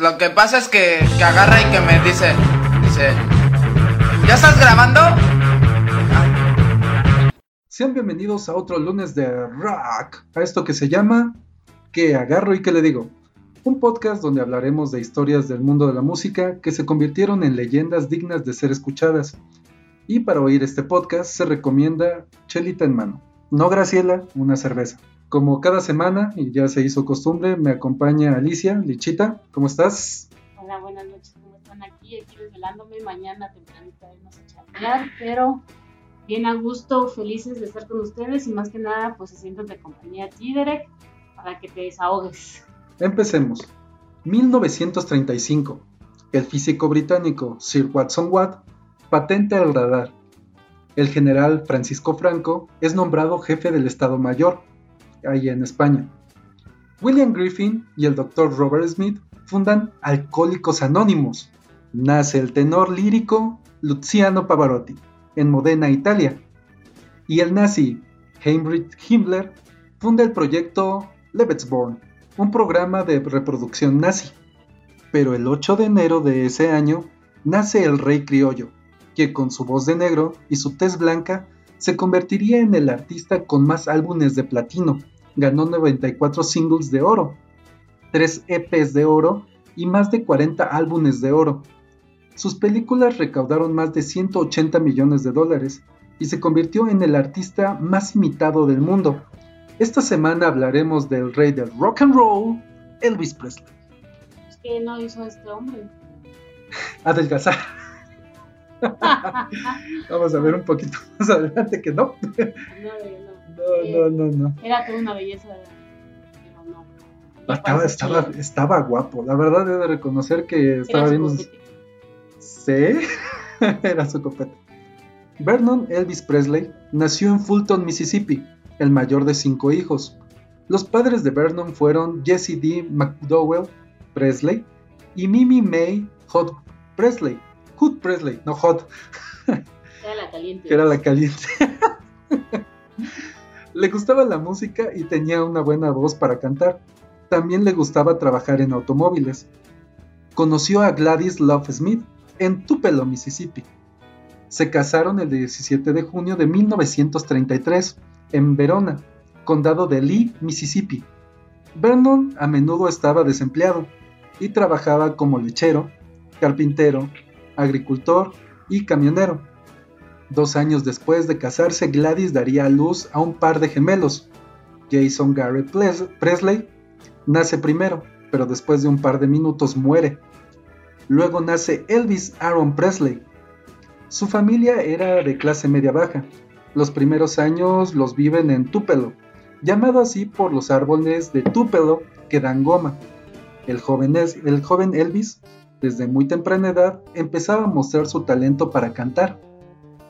Lo que pasa es que, que agarra y que me dice, dice, ¿ya estás grabando? Sean bienvenidos a otro lunes de rock, a esto que se llama ¿Qué agarro y qué le digo? Un podcast donde hablaremos de historias del mundo de la música que se convirtieron en leyendas dignas de ser escuchadas. Y para oír este podcast se recomienda chelita en mano. No Graciela, una cerveza. Como cada semana, y ya se hizo costumbre, me acompaña Alicia, Lichita. ¿Cómo estás? Hola, buenas noches. ¿Cómo están aquí? Aquí desvelándome. Mañana tempranito irnos a charlar, pero bien a gusto, felices de estar con ustedes y más que nada, pues se sientan de compañía a ti, Derek, para que te desahogues. Empecemos. 1935. El físico británico Sir Watson Watt patenta el radar. El general Francisco Franco es nombrado jefe del Estado Mayor, ahí en España. William Griffin y el Dr. Robert Smith fundan Alcohólicos Anónimos. Nace el tenor lírico Luciano Pavarotti en Modena, Italia. Y el nazi Heinrich Himmler funda el proyecto Lebensborn, un programa de reproducción nazi. Pero el 8 de enero de ese año nace el rey criollo, que con su voz de negro y su tez blanca se convertiría en el artista con más álbumes de platino. Ganó 94 singles de oro, 3 EPs de oro y más de 40 álbumes de oro. Sus películas recaudaron más de 180 millones de dólares y se convirtió en el artista más imitado del mundo. Esta semana hablaremos del rey del rock and roll, Elvis Presley. ¿Qué no hizo este hombre? Adelgazar. Vamos a ver un poquito más adelante que no. No, No, no. no, no, no. Era toda una belleza. Pero no. Estaba, estaba, chido. estaba guapo. La verdad he de reconocer que estaba Era viendo. Sí, era su copete. Vernon Elvis Presley nació en Fulton, Mississippi, el mayor de cinco hijos. Los padres de Vernon fueron Jesse D. McDowell Presley y Mimi May Hot Presley. Hood Presley, no Hot, Era la caliente. que era la caliente. Le gustaba la música y tenía una buena voz para cantar. También le gustaba trabajar en automóviles. Conoció a Gladys Love Smith en Tupelo, Mississippi. Se casaron el 17 de junio de 1933 en Verona, condado de Lee, Mississippi. Vernon a menudo estaba desempleado y trabajaba como lechero, carpintero, agricultor y camionero. Dos años después de casarse, Gladys daría a luz a un par de gemelos. Jason Garrett Presley nace primero, pero después de un par de minutos muere. Luego nace Elvis Aaron Presley. Su familia era de clase media baja. Los primeros años los viven en Tupelo, llamado así por los árboles de Tupelo que dan goma. El joven Elvis, desde muy temprana edad, empezaba a mostrar su talento para cantar.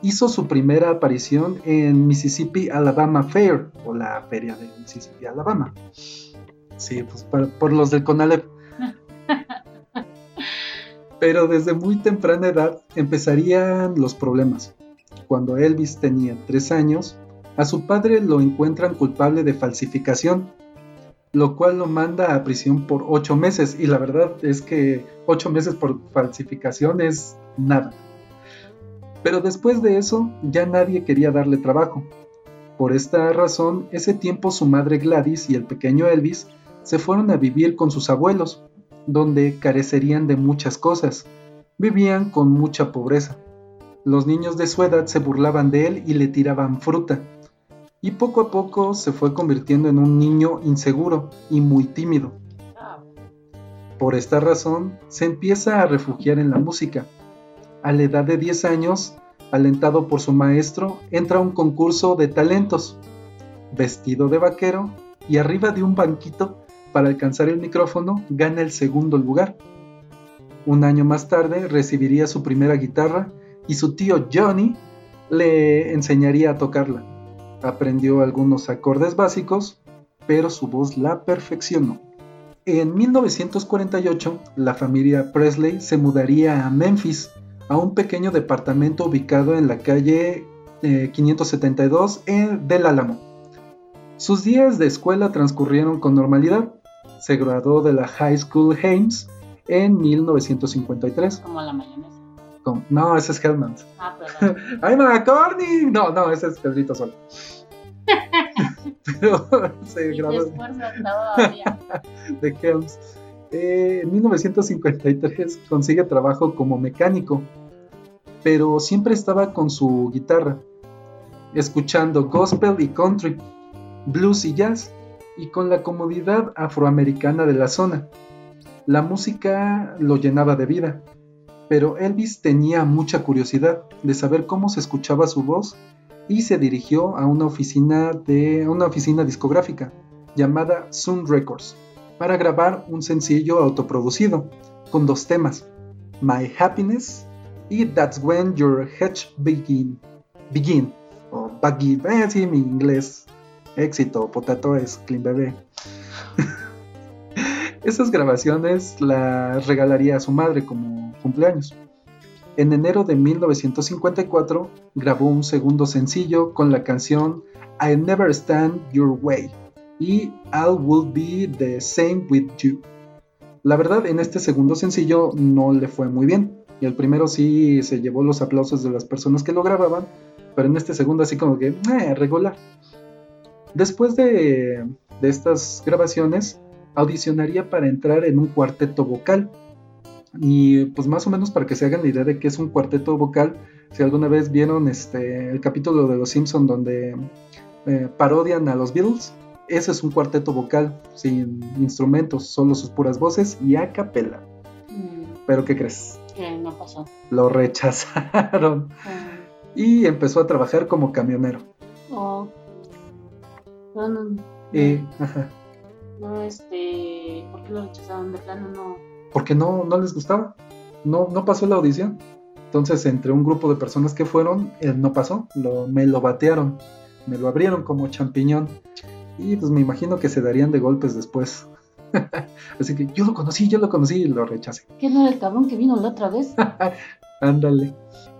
Hizo su primera aparición en Mississippi Alabama Fair, o la feria de Mississippi Alabama. Sí, pues por, por los del Conalep. Pero desde muy temprana edad empezarían los problemas. Cuando Elvis tenía 3 años, a su padre lo encuentran culpable de falsificación, lo cual lo manda a prisión por 8 meses. Y la verdad es que 8 meses por falsificación es nada. Pero después de eso, ya nadie quería darle trabajo. Por esta razón, ese tiempo su madre Gladys y el pequeño Elvis se fueron a vivir con sus abuelos, donde carecerían de muchas cosas. Vivían con mucha pobreza. Los niños de su edad se burlaban de él y le tiraban fruta. Y poco a poco se fue convirtiendo en un niño inseguro y muy tímido. Ah, Por esta razón, se empieza a refugiar en la música. A la edad de 10 años, alentado por su maestro, entra a un concurso de talentos. Vestido de vaquero y arriba de un banquito para alcanzar el micrófono, gana el segundo lugar. Un año más tarde recibiría su primera guitarra y su tío Johnny le enseñaría a tocarla. Aprendió algunos acordes básicos, pero su voz la perfeccionó. En 1948, la familia Presley se mudaría a Memphis, a un pequeño departamento ubicado en la calle eh, 572 en del Álamo. Sus días de escuela transcurrieron con normalidad. Se graduó de la High School Hames en 1953. Como la mayonesa. Con- no, ese es Hellman. Ah, perdón. ¡Ay, McCorney! No, no, ese es Pedrito Sol. Pero se todavía. de Helms. Eh, en 1953 consigue trabajo como mecánico, pero siempre estaba con su guitarra, escuchando gospel y country, blues y jazz, y con la comodidad afroamericana de la zona. La música lo llenaba de vida, pero Elvis tenía mucha curiosidad de saber cómo se escuchaba su voz y se dirigió a una oficina de una oficina discográfica llamada Sun Records para grabar un sencillo autoproducido con dos temas, My Happiness y That's When Your Hedge Begin. Begin o Begin, eh, sí, mi inglés éxito, potato es clean bebé. Esas grabaciones las regalaría a su madre como cumpleaños. En enero de 1954 grabó un segundo sencillo con la canción I Never Stand Your Way y I Will Be the Same With You. La verdad, en este segundo sencillo no le fue muy bien. Y el primero sí se llevó los aplausos de las personas que lo grababan, pero en este segundo así como que, eh, regular. Después de, estas grabaciones, audicionaría para entrar en un cuarteto vocal. Y pues más o menos para que se hagan la idea de qué es un cuarteto vocal, si alguna vez vieron este, el capítulo de Los Simpson donde eh, parodian a los Beatles, ese es un cuarteto vocal sin instrumentos, solo sus puras voces y a capela. Mm, Pero ¿qué crees? que no pasó. Lo rechazaron Ah, y empezó a trabajar como camionero. oh. No, no, no. Ajá, No, este. ¿Por qué lo rechazaron? De plano no. porque no, no les gustaba, no, no pasó la audición. Entonces, entre un grupo de personas que fueron, él no pasó, lo, me lo batearon, me lo abrieron como champiñón. Y pues me imagino que se darían de golpes después. Así que yo lo conocí, yo lo conocí y lo rechacé. ¿Qué no era el cabrón que vino la otra vez? Ándale.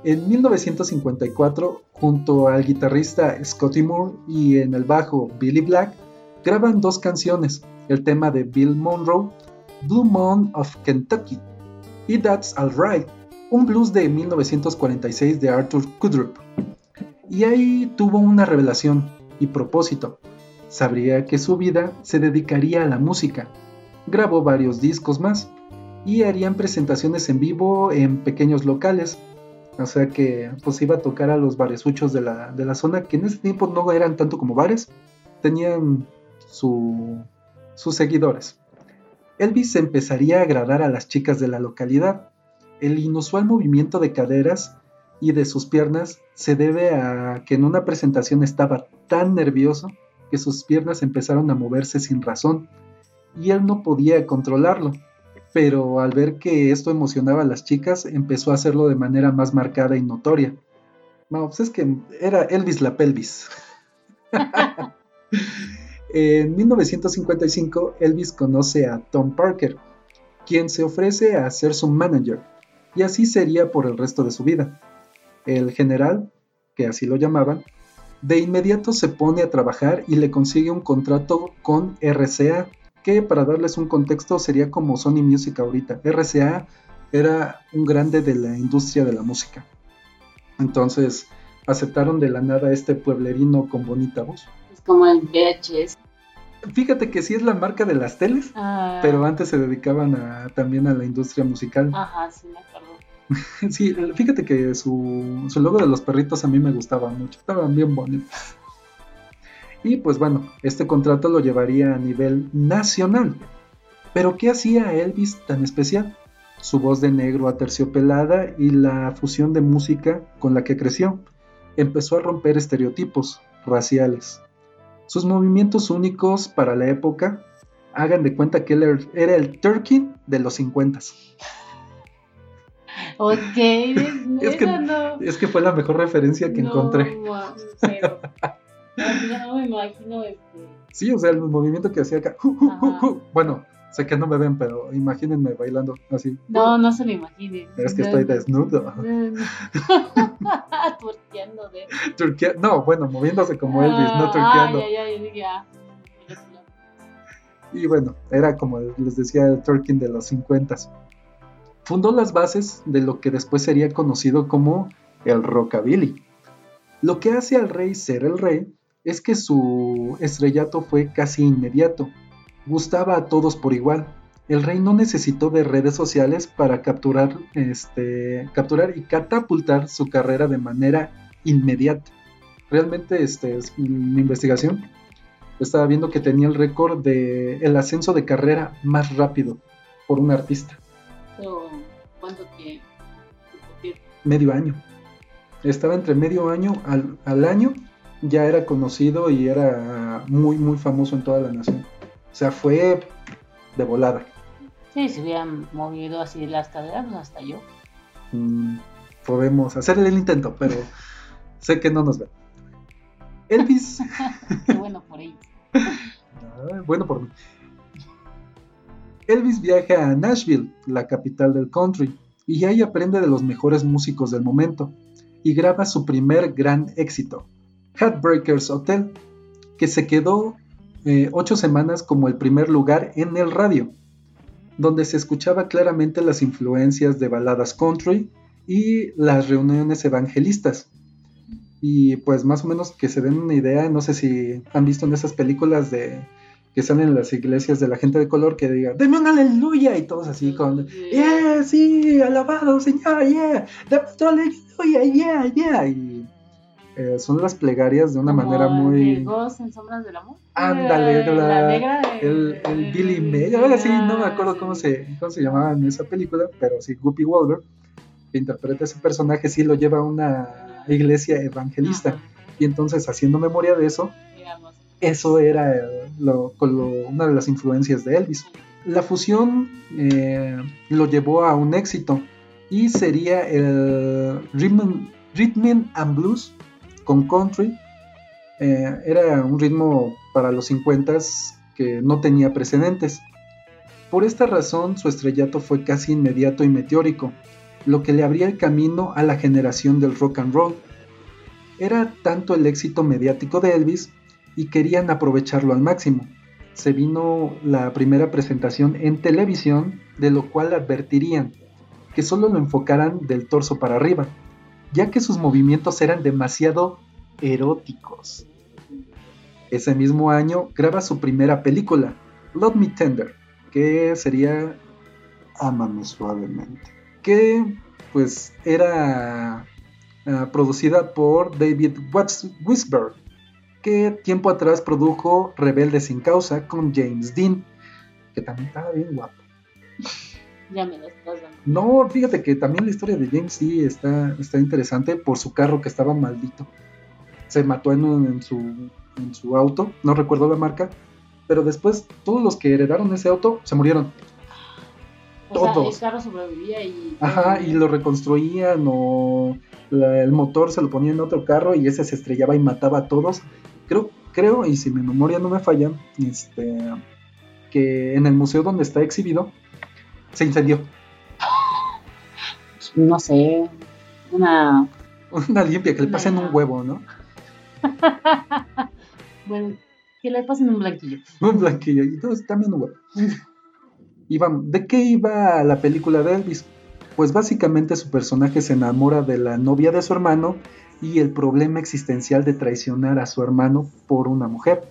En 1954, junto al guitarrista Scotty Moore y en el bajo Billy Black, graban dos canciones, el tema de Bill Monroe, Blue Moon of Kentucky, y That's Alright, un blues de 1946 de Arthur Kudrup. Y ahí tuvo una revelación y propósito. Sabría que su vida se dedicaría a la música. Grabó varios discos más y harían presentaciones en vivo en pequeños locales. O sea que pues iba a tocar a los baresuchos de la, de la zona, que en ese tiempo no eran tanto como bares, tenían su, sus seguidores. Elvis empezaría a agradar a las chicas de la localidad. El inusual movimiento de caderas y de sus piernas se debe a que en una presentación estaba tan nervioso que sus piernas empezaron a moverse sin razón y él no podía controlarlo pero al ver que esto emocionaba a las chicas, empezó a hacerlo de manera más marcada y notoria. No, pues es que era Elvis la pelvis. en 1955, Elvis conoce a Tom Parker, quien se ofrece a ser su manager, y así sería por el resto de su vida. El general, que así lo llamaban, de inmediato se pone a trabajar y le consigue un contrato con RCA, que para darles un contexto sería como Sony Music ahorita. RCA era un grande de la industria de la música. Entonces aceptaron de la nada a este pueblerino con bonita voz. Es como el VHS. Fíjate que sí es la marca de las teles, Ah, pero antes se dedicaban a- también a la industria musical. Ajá, sí, me acuerdo. Sí, fíjate que su, logo de los perritos a mí me gustaba mucho, estaban bien bonitos. Y pues bueno, este contrato lo llevaría a nivel nacional. Pero ¿qué hacía Elvis tan especial? Su voz de negro aterciopelada y la fusión de música con la que creció. Empezó a romper estereotipos raciales. Sus movimientos únicos para la época, hagan de cuenta que él er- era el Turkey de los 50 Ok, Es que- no. Es que fue la mejor referencia que no, encontré. cero. No, no me imagino este. Sí, o sea, el movimiento que hacía acá. Bueno, sé que no me ven, pero imagínense bailando así. No, no se lo imaginen. Es que estoy desnudo. Tuerqueando de. Turquea- No, bueno, moviéndose como Elvis, no turqueando. Ay, ay, ay, ya. Y bueno, era como les decía el twerking de los 50 fundó las bases de lo que después sería conocido como el rockabilly. Lo que hace al rey ser el rey es que su estrellato fue casi inmediato. Gustaba a todos por igual. El rey no necesitó de redes sociales para capturar, este, capturar y catapultar su carrera de manera inmediata. Realmente, este, es mi investigación estaba viendo que tenía el récord de el ascenso de carrera más rápido por un artista. ¿Cuánto tiempo? Medio año. Estaba entre medio año al, al, año, ya era conocido y era muy, muy famoso en toda la nación. O sea, fue de volada. Sí, si hubieran movido así las caderas, pues hasta yo. Mm, podemos hacerle el intento, pero sé que no nos ven. Elvis. Qué bueno por ellos. Ah, bueno por mí. Elvis viaja a Nashville, la capital del country, y ahí aprende de los mejores músicos del momento, y graba su primer gran éxito, Heartbreakers Hotel, que se quedó eh, ocho semanas como el primer lugar en el radio, donde se escuchaba claramente las influencias de baladas country y las reuniones evangelistas, y pues más o menos que se den una idea, no sé si han visto en esas películas de que salen en las iglesias de la gente de color que diga, denme un aleluya y todos así con, yeah, sí, alabado Señor, yeah, dame aleluya, yeah, yeah. Y eh, son las plegarias de una manera muy... en sombras del amor. Ándale, la, la negra el, el Billy May, ahora sí, no me acuerdo cómo se, cómo se llamaba en esa película, pero sí, Guppy Waller que interpreta ese personaje, sí lo lleva a una iglesia evangelista. Y entonces, haciendo memoria de eso, eso era una de las influencias de Elvis. La fusión eh, lo llevó a un éxito y sería el Rhythm, and Blues con country. Eh, era un ritmo para los 50 que no tenía precedentes. Por esta razón su estrellato fue casi inmediato y meteórico lo que le abría el camino a la generación del rock and roll. Era tanto el éxito mediático de Elvis y querían aprovecharlo al máximo. Se vino la primera presentación en televisión, de lo cual advertirían que solo lo enfocaran del torso para arriba, ya que sus movimientos eran demasiado eróticos. Ese mismo año graba su primera película, Love Me Tender, que sería Amame suavemente que pues era ah, producida por David Wisberg, que tiempo atrás produjo Rebelde sin causa con James Dean, que también estaba bien guapo. Ya me lo estás dando. No, fíjate que también la historia de James Dean está, está interesante por su carro que estaba maldito. Se mató en, en, su, en su auto, no recuerdo la marca, pero después todos los que heredaron ese auto se murieron todos. el carro sobrevivía y... Ajá, y lo reconstruían o el motor se lo ponían en otro carro y ese se estrellaba y mataba a todos. Creo, creo, y si mi memoria no me falla, este, que en el museo donde está exhibido se incendió. No sé, una... Una limpia, que le pasen un huevo, ¿no? bueno, que le pasen un blanquillo. Un blanquillo, y todos también un huevo. Y vamos, ¿de qué iba la película de Elvis? Pues básicamente su personaje se enamora de la novia de su hermano y el problema existencial de traicionar a su hermano por una mujer.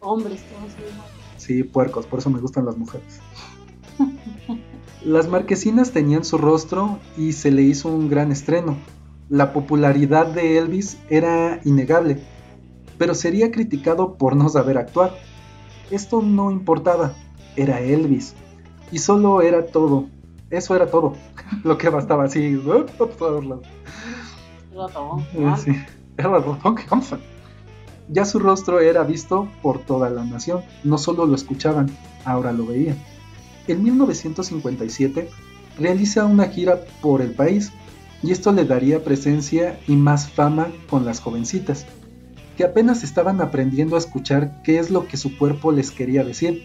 Hombres, Sí, puercos, por eso me gustan las mujeres. Las marquesinas tenían su rostro y se le hizo un gran estreno. La popularidad de Elvis era innegable, pero sería criticado por no saber actuar. Esto no importaba, era Elvis. Y solo era todo. Eso era todo. Lo que bastaba así. Ya su rostro era visto por toda la nación. No solo lo escuchaban, ahora lo veían. En 1957 realiza una gira por el país y esto le daría presencia y más fama con las jovencitas, que apenas estaban aprendiendo a escuchar qué es lo que su cuerpo les quería decir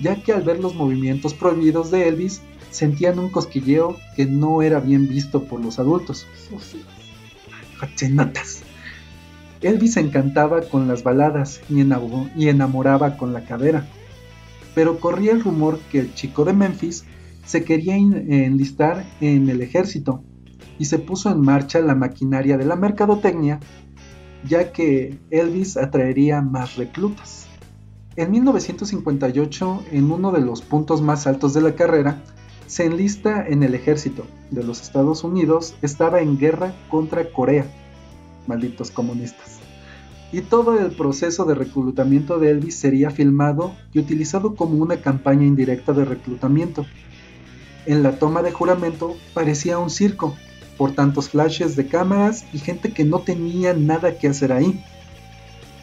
ya que al ver los movimientos prohibidos de Elvis, sentían un cosquilleo que no era bien visto por los adultos. Elvis encantaba con las baladas y, enamoraba con la cadera. Pero corría el rumor que el chico de Memphis se quería enlistar en el ejército y se puso en marcha la maquinaria de la mercadotecnia, ya que Elvis atraería más reclutas. En 1958, en uno de los puntos más altos de la carrera, se enlista en el ejército de los Estados Unidos, estaba en guerra contra Corea. Malditos comunistas. Y todo el proceso de reclutamiento de Elvis sería filmado y utilizado como una campaña indirecta de reclutamiento. En la toma de juramento parecía un circo, por tantos flashes de cámaras y gente que no tenía nada que hacer ahí.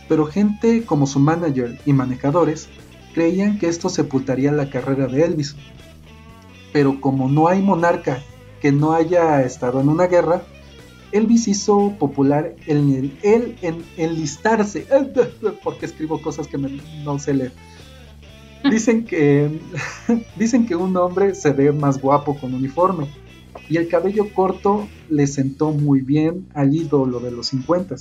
Pero gente como su manager y manejadores creían que esto sepultaría la carrera de Elvis. Pero como no hay monarca que no haya estado en una guerra, Elvis hizo popular el, el, en enlistarse, porque escribo cosas que no sé leer. Dicen que, dicen que un hombre se ve más guapo con uniforme y el cabello corto le sentó muy bien al ídolo de los 50.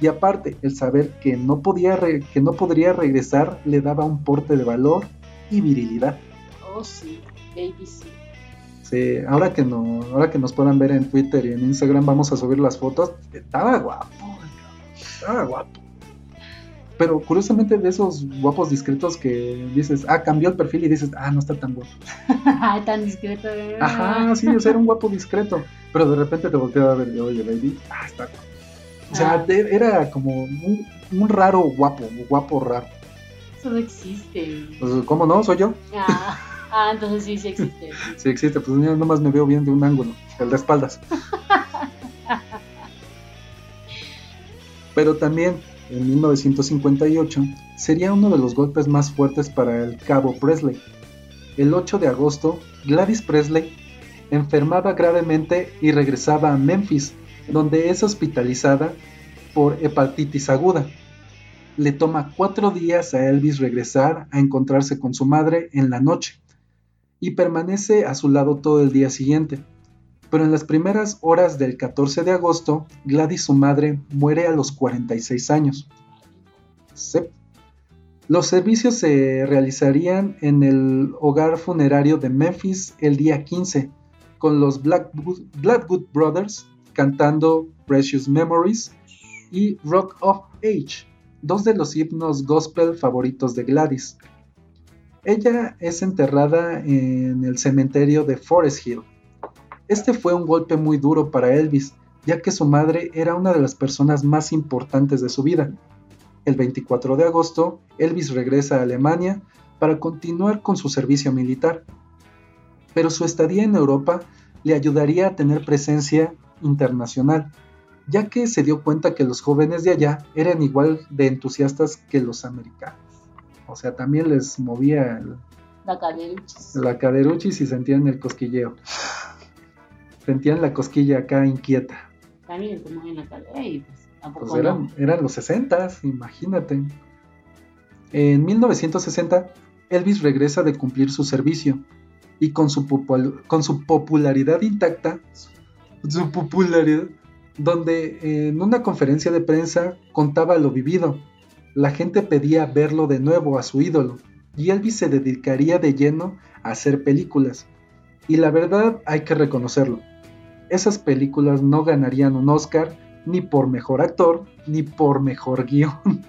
Y aparte, el saber que no, podía que no podría regresar le daba un porte de valor y virilidad. Oh, sí, baby sí. Sí, ahora que, no, ahora que nos puedan ver en Twitter y en Instagram, vamos a subir las fotos. Estaba guapo, estaba guapo. Pero curiosamente de esos guapos discretos que dices, ah, cambió el perfil y dices, ah, no está tan guapo. tan discreto. ¿eh? Ajá, sí, o sea, era un guapo discreto. Pero de repente te volteaba a ver, oye, baby, ah, está guapo. O sea, ah. era como un, un, raro guapo, un guapo raro. Eso no existe. Pues, ¿Cómo no? ¿Soy yo? Ah, ah entonces sí, sí existe. sí existe, pues yo nomás me veo bien de un ángulo, el de espaldas. Pero también en 1958 sería uno de los golpes más fuertes para el cabo Presley. El 8 de agosto, Gladys Presley enfermaba gravemente y regresaba a Memphis, donde es hospitalizada por hepatitis aguda. Le toma cuatro días a Elvis regresar a encontrarse con su madre en la noche y permanece a su lado todo el día siguiente pero en las primeras horas del 14 de agosto, Gladys, su madre, muere a los 46 años. Los servicios se realizarían en el hogar funerario de Memphis el día 15, con los Blackwood, Brothers cantando Precious Memories y Rock of Age, dos de los himnos gospel favoritos de Gladys. Ella es enterrada en el cementerio de Forest Hill. Este fue un golpe muy duro para Elvis, ya que su madre era una de las personas más importantes de su vida. El 24 de agosto, Elvis regresa a Alemania para continuar con su servicio militar. Pero su estadía en Europa le ayudaría a tener presencia internacional, ya que se dio cuenta que los jóvenes de allá eran igual de entusiastas que los americanos. O sea, también les movía la caderuchis. La caderuchis y sentían el cosquilleo sentían la cosquilla acá inquieta. También se en la cadera y pues tampoco. Pues eran, eran los 60, imagínate. En 1960, Elvis regresa de cumplir su servicio y con su, con su popularidad intacta, su popularidad, donde en una conferencia de prensa contaba lo vivido. La gente pedía verlo de nuevo a su ídolo y Elvis se dedicaría de lleno a hacer películas. Y la verdad hay que reconocerlo, esas películas no ganarían un Oscar ni por mejor actor ni por mejor guion.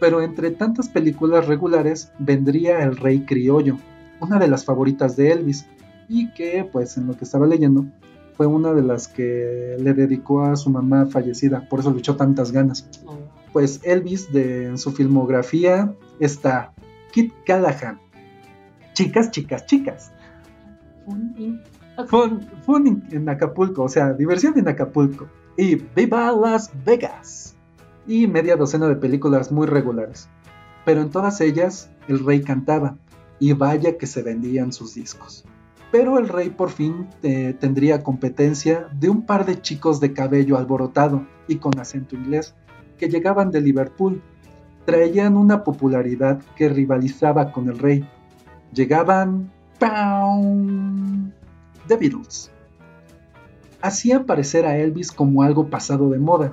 Pero entre tantas películas regulares vendría El Rey Criollo, una de las favoritas de Elvis, y que, pues en lo que estaba leyendo, fue una de las que le dedicó a su mamá fallecida, por eso le echó tantas ganas. Pues Elvis, de, en su filmografía, está Kit Callahan. Chicas, chicas, chicas. Fun, en Acapulco, o sea, diversión en Acapulco. Y Viva Las Vegas. Y media docena de películas muy regulares. Pero en todas ellas, el rey cantaba. Y vaya que se vendían sus discos. Pero el rey por fin eh, tendría competencia de un par de chicos de cabello alborotado y con acento inglés llegaban de Liverpool. Traían una popularidad que rivalizaba con el rey. Llegaban The Beatles. Hacían parecer a Elvis como algo pasado de moda.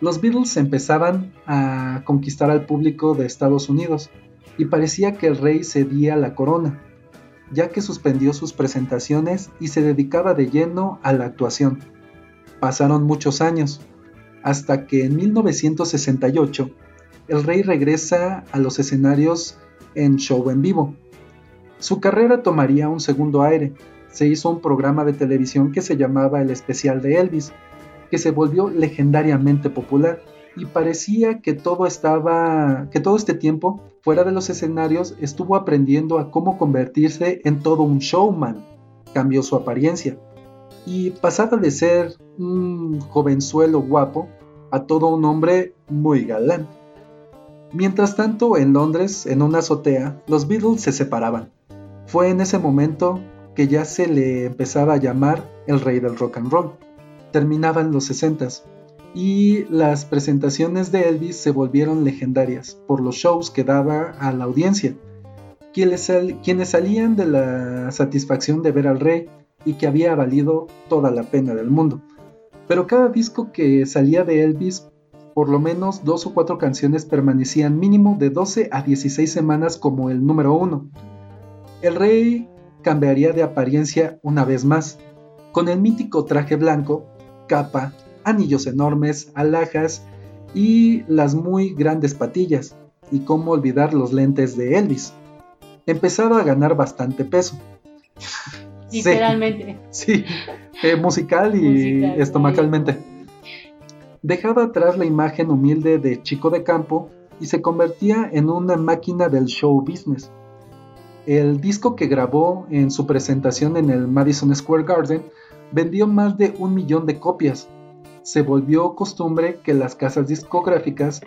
Los Beatles empezaban a conquistar al público de Estados Unidos y parecía que el rey cedía la corona. ya que suspendió sus presentaciones y se dedicaba de lleno a la actuación. Pasaron muchos años, hasta que en 1968 el rey regresa a los escenarios en show en vivo. Su carrera tomaría un segundo aire. Se hizo un programa de televisión que se llamaba El Especial de Elvis, que se volvió legendariamente popular y parecía que todo estaba que todo este tiempo fuera de los escenarios estuvo aprendiendo a cómo convertirse en todo un showman. Cambió su apariencia y pasaba de ser un jovenzuelo guapo a todo un hombre muy galán. Mientras tanto, en Londres, en una azotea, los Beatles se separaban. Fue en ese momento que ya se le empezaba a llamar el rey del rock and roll. Terminaban los 60 y las presentaciones de Elvis se volvieron legendarias por los shows que daba a la audiencia, quienes, salían de la satisfacción de ver al rey y que había valido toda la pena del mundo. Pero cada disco que salía de Elvis, por lo menos dos o cuatro canciones permanecían mínimo de 12 a 16 semanas como el número uno. El rey cambiaría de apariencia una vez más, con el mítico traje blanco, capa, anillos enormes, alhajas y las muy grandes patillas, y cómo olvidar los lentes de Elvis. Empezaba a ganar bastante peso. Literalmente. Sí, eh, musical y estomacalmente. Dejaba atrás la imagen humilde de chico de campo y se convertía en una máquina del show business. El disco que grabó en su presentación en el Madison Square Garden vendió más de un millón de copias. Se volvió costumbre que las casas discográficas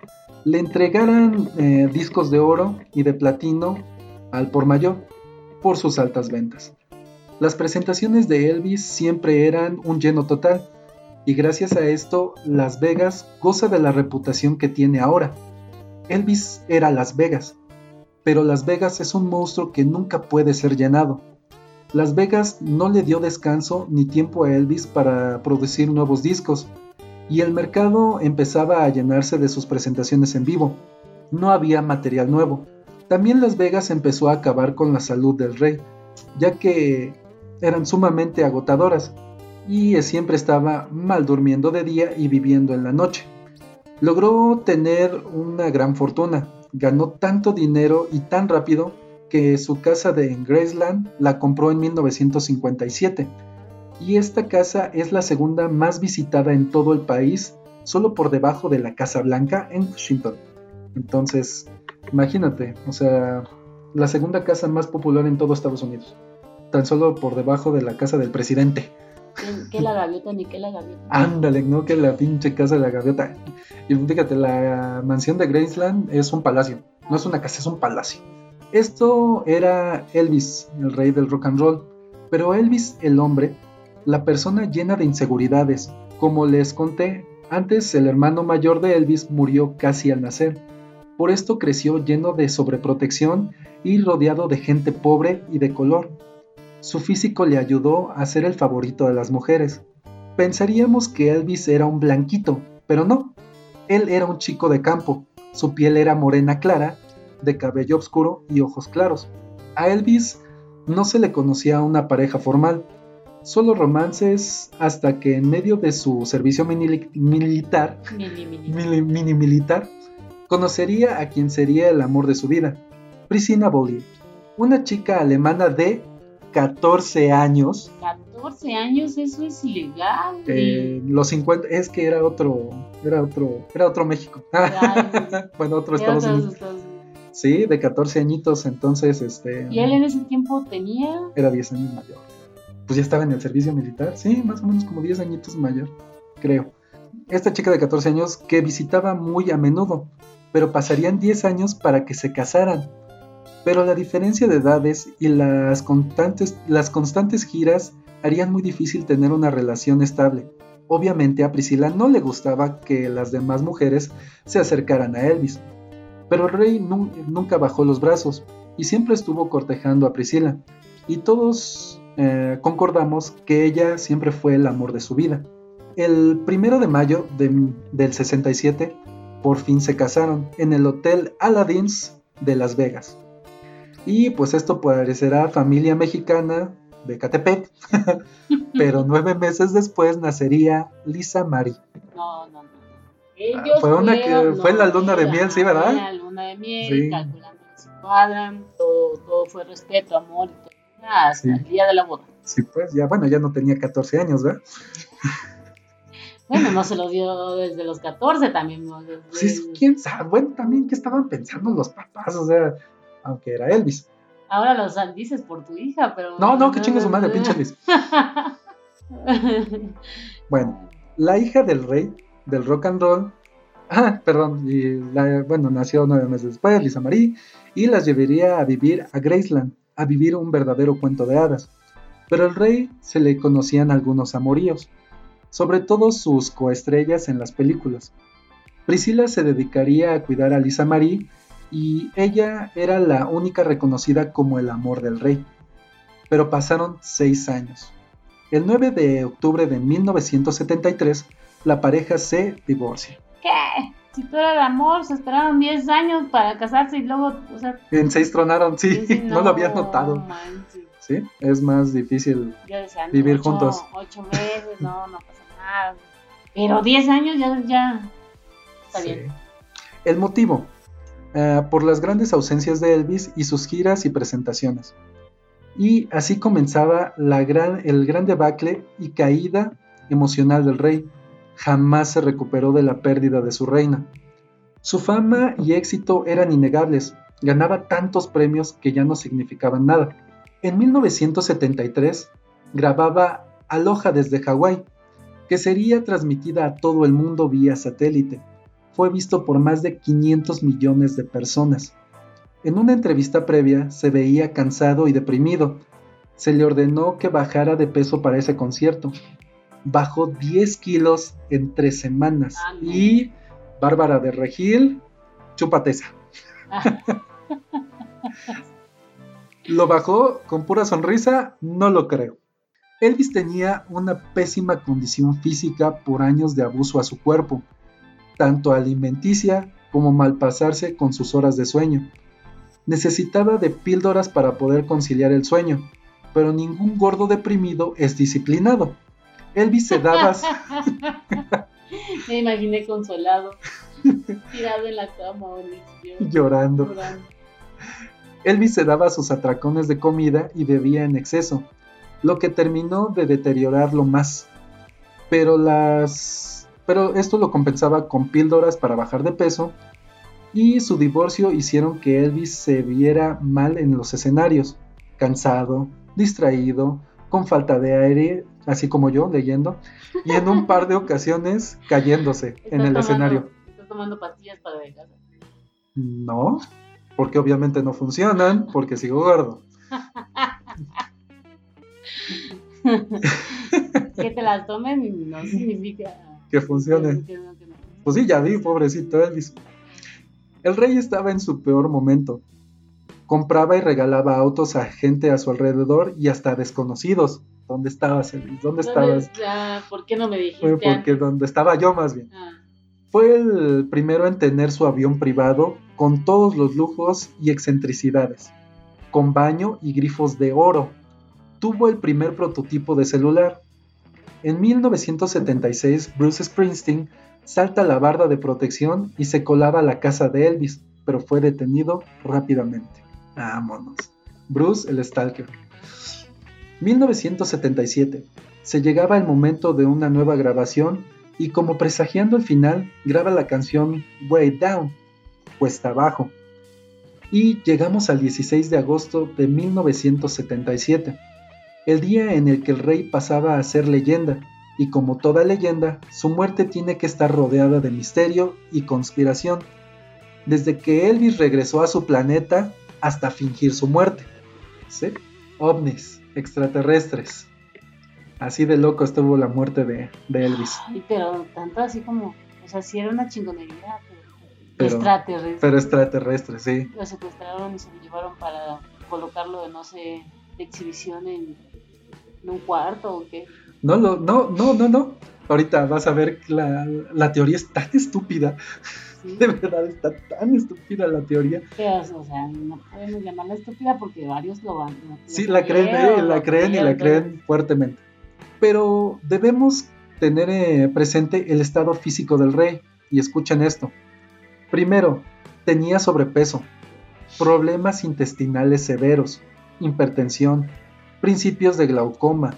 le entregaran eh, discos de oro y de platino al por mayor por sus altas ventas. Las presentaciones de Elvis siempre eran un lleno total y gracias a esto Las Vegas goza de la reputación que tiene ahora. Elvis era Las Vegas, pero Las Vegas es un monstruo que nunca puede ser llenado. Las Vegas no le dio descanso ni tiempo a Elvis para producir nuevos discos, y el mercado empezaba a llenarse de sus presentaciones en vivo. No había material nuevo. También Las Vegas empezó a acabar con la salud del rey, ya que eran sumamente agotadoras y siempre estaba mal durmiendo de día y viviendo en la noche. Logró tener una gran fortuna, ganó tanto dinero y tan rápido que su casa de Graceland la compró en 1957 y esta casa es la segunda más visitada en todo el país, solo por debajo de la Casa Blanca en Washington. Entonces, imagínate, o sea, la segunda casa más popular en todo Estados Unidos tan solo por debajo de la casa del presidente. Que la gaviota ni que la gaviota. Ándale, no que la pinche casa de la gaviota. Y fíjate, la mansión de Graceland es un palacio. No es una casa, es un palacio. Esto era Elvis, el rey del rock and roll. Pero Elvis, el hombre, la persona llena de inseguridades. Como les conté, antes el hermano mayor de Elvis murió casi al nacer. Por esto creció lleno de sobreprotección y rodeado de gente pobre y de color su físico le ayudó a ser el favorito de las mujeres. Pensaríamos que Elvis era un blanquito, pero no. Él era un chico de campo. Su piel era morena clara, de cabello oscuro y ojos claros. A Elvis no se le conocía una pareja formal, solo romances hasta que en medio de su servicio militar, mini, militar, conocería a quien sería el amor de su vida, Priscilla Bollier, una chica alemana de 14 años. 14 años, eso es ilegal. Eh, los 50, es que era otro, era otro, era otro México. bueno, otro Estados Unidos. Sí, de 14 añitos, entonces, este... ¿Y él en ese tiempo tenía? Era 10 años mayor. Pues ya estaba en el servicio militar, sí, más o menos como 10 añitos mayor, creo. Esta chica de 14 años que visitaba muy a menudo, pero pasarían 10 años para que se casaran pero la diferencia de edades y las constantes, giras harían muy difícil tener una relación estable. Obviamente a Priscila no le gustaba que las demás mujeres se acercaran a Elvis, pero rey nunca bajó los brazos y siempre estuvo cortejando a Priscila, y todos eh, concordamos que ella siempre fue el amor de su vida. El primero de mayo del 67 por fin se casaron en el Hotel Aladdin's de Las Vegas. Y pues esto parecerá familia mexicana de Catepec, pero nueve meses después nacería Lisa Marie. No, no, no. Ah, Ellos fue una que- fue la luna de miel, sí, ¿verdad? La luna de miel, Sí. calculando se cuadran, todo, todo fue respeto, amor y todo. Hasta Sí. el día de la boda. Sí, pues ya, bueno, ya no tenía 14 años, ¿verdad? Bueno, no se lo dio desde los 14 también. ¿no? Desde- Sí, quién sabe, bueno, también qué estaban pensando los papás, o sea, aunque era Elvis. Ahora los dices por tu hija, pero. No, no, que chingue su madre, pinche Elvis. Bueno, la hija del rey del rock and roll, ah, perdón, y la- bueno, nació nueve meses después, Lisa Marie, y las llevaría a vivir a Graceland, a vivir un verdadero cuento de hadas. Pero al rey se le conocían algunos amoríos, sobre todo sus coestrellas en las películas. Priscila se dedicaría a cuidar a Lisa Marie y ella era la única reconocida como el amor del rey. Pero pasaron seis años. El 9 de octubre de 1973, la pareja se divorcia. ¿Qué? Si tú eras de amor, se esperaron 10 años para casarse y luego, o sea. En seis tronaron, sí, sí, no, lo había notado. Sí, es más difícil. Yo decía, Vivir ocho- juntos. Ocho meses, no, no pasa nada. Pero 10 años ya, ya. Está Sí. bien. El motivo, ah, por las grandes ausencias de Elvis y sus giras y presentaciones. Y así comenzaba el gran debacle y caída emocional del rey. Jamás se recuperó de la pérdida de su reina. Su fama y éxito eran innegables. Ganaba tantos premios que ya no significaban nada. En 1973 grababa Aloha desde Hawái, que sería transmitida a todo el mundo vía satélite fue visto por más de 500 millones de personas. En una entrevista previa se veía cansado y deprimido. Se le ordenó que bajara de peso para ese concierto. Bajó 10 kilos en tres semanas. Ah. Y Bárbara de Regil, chúpate esa. ¿Lo bajó con pura sonrisa? No lo creo. Elvis tenía una pésima condición física por años de abuso a su cuerpo tanto alimenticia como malpasarse con sus horas de sueño. Necesitaba de píldoras para poder conciliar el sueño, pero ningún gordo deprimido es disciplinado. Elvis se daba, Me imaginé consolado, tirado en la cama, llorando. llorando. Elvis se daba sus atracones de comida y bebía en exceso, lo que terminó de deteriorarlo más. Pero las pero esto lo compensaba con píldoras para bajar de peso y su divorcio hicieron que Elvis se viera mal en los escenarios, cansado, distraído, con falta de aire, así como yo leyendo, y en un par de ocasiones cayéndose en el tomando- escenario. Estás tomando pastillas para dejar. No, porque obviamente no funcionan, porque sigo gordo. Que te las tomen no significa Que funcione. que no, que no. Pues sí, ya vi, pobrecito Elvis. El rey estaba en su peor momento. Compraba y regalaba autos a gente a su alrededor y hasta a desconocidos. ¿Dónde estabas, Elvis? ¿Dónde estabas? ¿Por qué no me dijiste Fue porque antes? donde estaba yo más bien. Ah, Fue el primero en tener su avión privado con todos los lujos y excentricidades, con baño y grifos de oro. Tuvo el primer prototipo de celular. En 1976, Bruce Springsteen salta la barda de protección y se colaba a la casa de Elvis, pero fue detenido rápidamente. Vámonos. Bruce el Stalker. 1977. Se llegaba el momento de una nueva grabación y como presagiando el final, graba la canción Way Down, Cuesta Abajo. Y llegamos al 16 de agosto de 1977, el día en el que el rey pasaba a ser leyenda, y como toda leyenda, su muerte tiene que estar rodeada de misterio y conspiración, desde que Elvis regresó a su planeta hasta fingir su muerte. ¿Sí? ovnis, extraterrestres. Así de loco estuvo la muerte de, de Elvis. Ay, pero tanto así como, o sea, sí era una chingonería, pero, extraterrestre. Pero extraterrestres, sí. Lo secuestraron y se lo llevaron para colocarlo de, no sé, de exhibición en, en un cuarto o qué. No, lo- no, no, no, no. Ahorita vas a ver que la, la teoría es tan estúpida. sí. De verdad está tan estúpida la teoría. Pero, o sea, no podemos llamarla estúpida porque varios lo van. lo- Sí, la creen, eh, la creen y la creen fuertemente. Pero debemos tener eh, presente el estado físico del rey. Y escuchen esto. Primero, tenía sobrepeso, problemas intestinales severos, hipertensión, principios de glaucoma,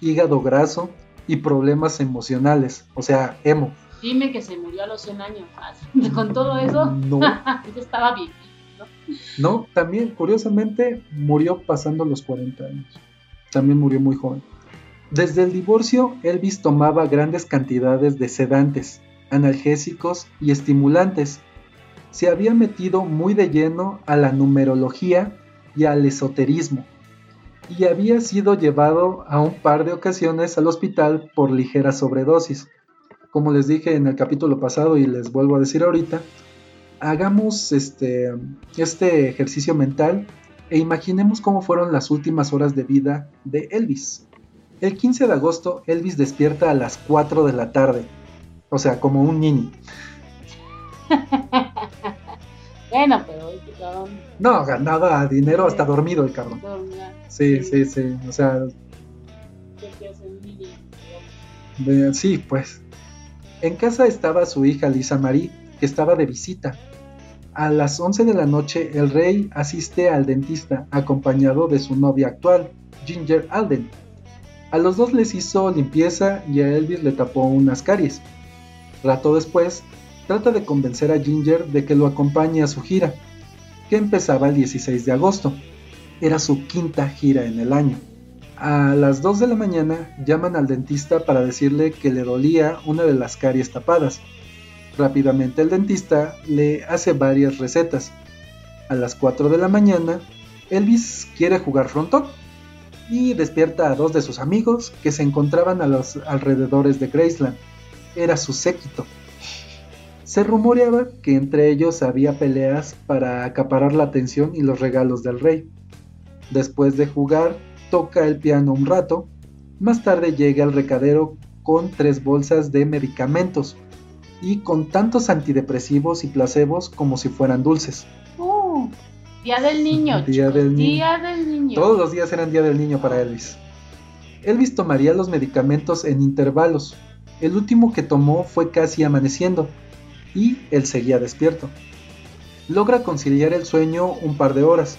hígado graso y problemas emocionales, o sea, emo. Dime que se murió a los 100 años. Con todo eso, No, estaba bien. no, también curiosamente murió pasando los 40 años. También murió muy joven. Desde el divorcio, Elvis tomaba grandes cantidades de sedantes, analgésicos y estimulantes. Se había metido muy de lleno a la numerología y al esoterismo, y había sido llevado a un par de ocasiones al hospital por ligera sobredosis. Como les dije en el capítulo pasado y les vuelvo a decir ahorita, hagamos este, este ejercicio mental e imaginemos cómo fueron las últimas horas de vida de Elvis. El 15 de agosto, Elvis despierta a las 4 de la tarde, o sea, como un niño. Bueno, pero cabrón No, ganaba dinero hasta dormido el cabrón. Sí, sí, sí, o sea, sí, pues. En casa estaba su hija Lisa Marie, que estaba de visita. A las 11 de la noche, el rey asiste al dentista, acompañado de su novia actual, Ginger Alden. A los dos les hizo limpieza y a Elvis le tapó unas caries. Rato después, trata de convencer a Ginger de que lo acompañe a su gira, que empezaba el 16 de agosto. Era su quinta gira en el año. A las 2 de la mañana llaman al dentista para decirle que le dolía una de las caries tapadas. Rápidamente el dentista le hace varias recetas. A las 4 de la mañana, Elvis quiere jugar frontón y despierta a dos de sus amigos que se encontraban a los alrededores de Graceland. Era su séquito. Se rumoreaba que entre ellos había peleas para acaparar la atención y los regalos del rey. Después de jugar, toca el piano un rato. Más tarde llega al recadero con tres bolsas de medicamentos y con tantos antidepresivos y placebos como si fueran dulces. Uh, día del niño. Día chicos, del niño. Día del niño. Todos los días eran Día del Niño para Elvis. Elvis tomaría los medicamentos en intervalos. El último que tomó fue casi amaneciendo y él seguía despierto. Logra conciliar el sueño un par de horas.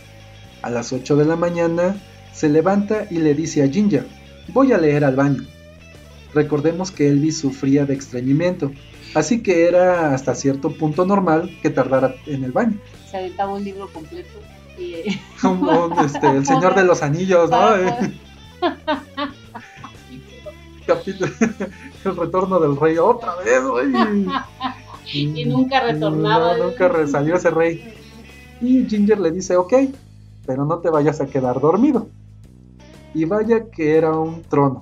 A las 8 de la mañana se levanta y le dice a Ginger, voy a leer al baño. Recordemos que Elvis sufría de estreñimiento, así que era hasta cierto punto normal que tardara en el baño. Se aventaba un libro completo. Y, Como este, el Señor de los Anillos, ¿no? capítulo El retorno del rey otra vez, güey. Y nunca retornaba. Nunca salió ese rey. Y Ginger le dice, ok, pero no te vayas a quedar dormido. Y vaya que era un trono.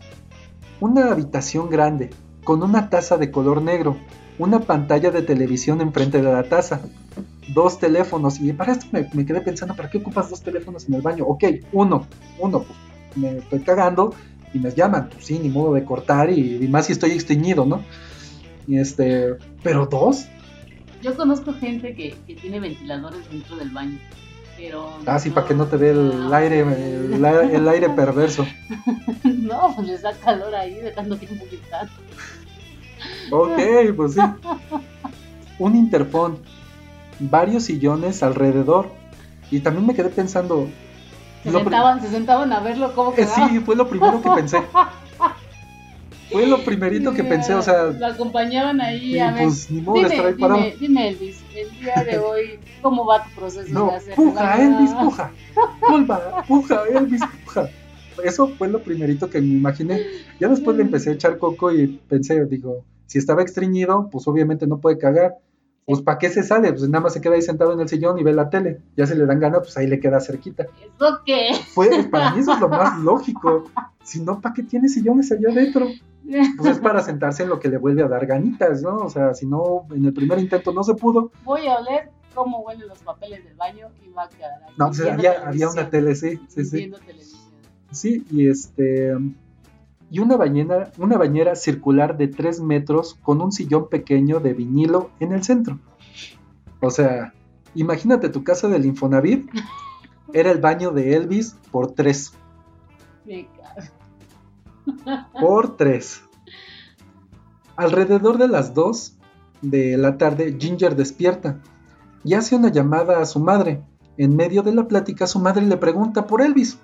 Una habitación grande, con una taza de color negro, una pantalla de televisión enfrente de la taza, dos teléfonos. Y para esto me, quedé pensando, ¿para qué ocupas dos teléfonos en el baño? Ok, uno, uno, pues me estoy cagando y me llaman, pues sí, ni modo de cortar y más si estoy extinguido, ¿no? Y este, pero dos, Yo conozco gente que, que tiene ventiladores dentro del baño. Pero. ah, sí, para que no te dé el aire, el, el aire perverso. No, pues les da calor ahí de tanto tiempo que están. Ok, pues sí. Un interfón, varios sillones alrededor. Y también me quedé pensando, Se sentaban, se sentaban a verlo cómo eh, quedaba. sí, fue lo primero que pensé. Fue lo primerito que pensé, o sea, Lo acompañaban ahí a ver. pues ni modo de estar Dime, ahí parado. dime, dime, Elvis, el día de hoy, ¿cómo va tu proceso No, de hacer puja? Elvis, puja. Pulva, puja, Elvis, puja. Eso fue lo primerito que me imaginé. Ya después le empecé a echar coco y pensé, digo, si estaba extrañido, pues obviamente no puede cagar. Pues ¿para qué se sale? Pues nada más se queda ahí sentado en el sillón y ve la tele. Ya se le dan ganas, pues ahí le queda cerquita. ¿Eso qué? Fue, para mí eso es lo más lógico. Si no, ¿para qué tiene sillones allá adentro? Pues es para sentarse en lo que le vuelve a dar ganitas, ¿no? O sea, si no, en el primer intento no se pudo. Voy a oler cómo huelen los papeles del baño y va a quedar ahí. No, pues había, había una tele, sí, sí, sí. Televisión. Sí, y este. Y una bañera, una bañera circular de 3 metros con un sillón pequeño de vinilo en el centro. O sea, imagínate tu casa del Infonavit. Era el baño de Elvis por tres. Me cago. Por tres. Alrededor de las 2 de la tarde, Ginger despierta y hace una llamada a su madre. En medio de la plática, su madre le pregunta por Elvis,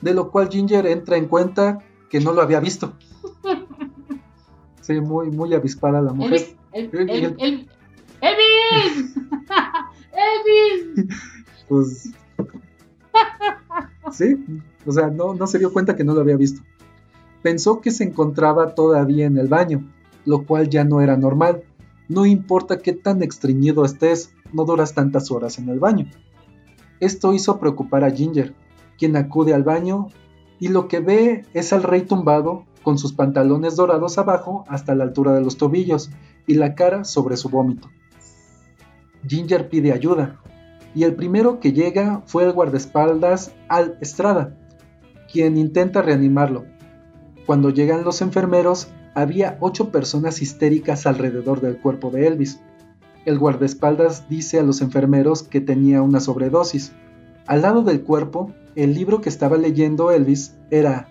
de lo cual Ginger entra en cuenta que no lo había visto. Sí, muy, muy avispada la mujer. Elvis, el, El- el, el- Elvis, Elvis. Pues. Sí, o sea, no, no se dio cuenta que no lo había visto. Pensó que se encontraba todavía en el baño, lo cual ya no era normal. No importa qué tan estreñido estés, no duras tantas horas en el baño. Esto hizo preocupar a Ginger, quien acude al baño y lo que ve es al rey tumbado con sus pantalones dorados abajo hasta la altura de los tobillos y la cara sobre su vómito. Ginger pide ayuda, y el primero que llega fue el guardaespaldas Al Estrada, quien intenta reanimarlo. Cuando llegan los enfermeros, había ocho personas histéricas alrededor del cuerpo de Elvis. El guardaespaldas dice a los enfermeros que tenía una sobredosis. Al lado del cuerpo, el libro que estaba leyendo Elvis era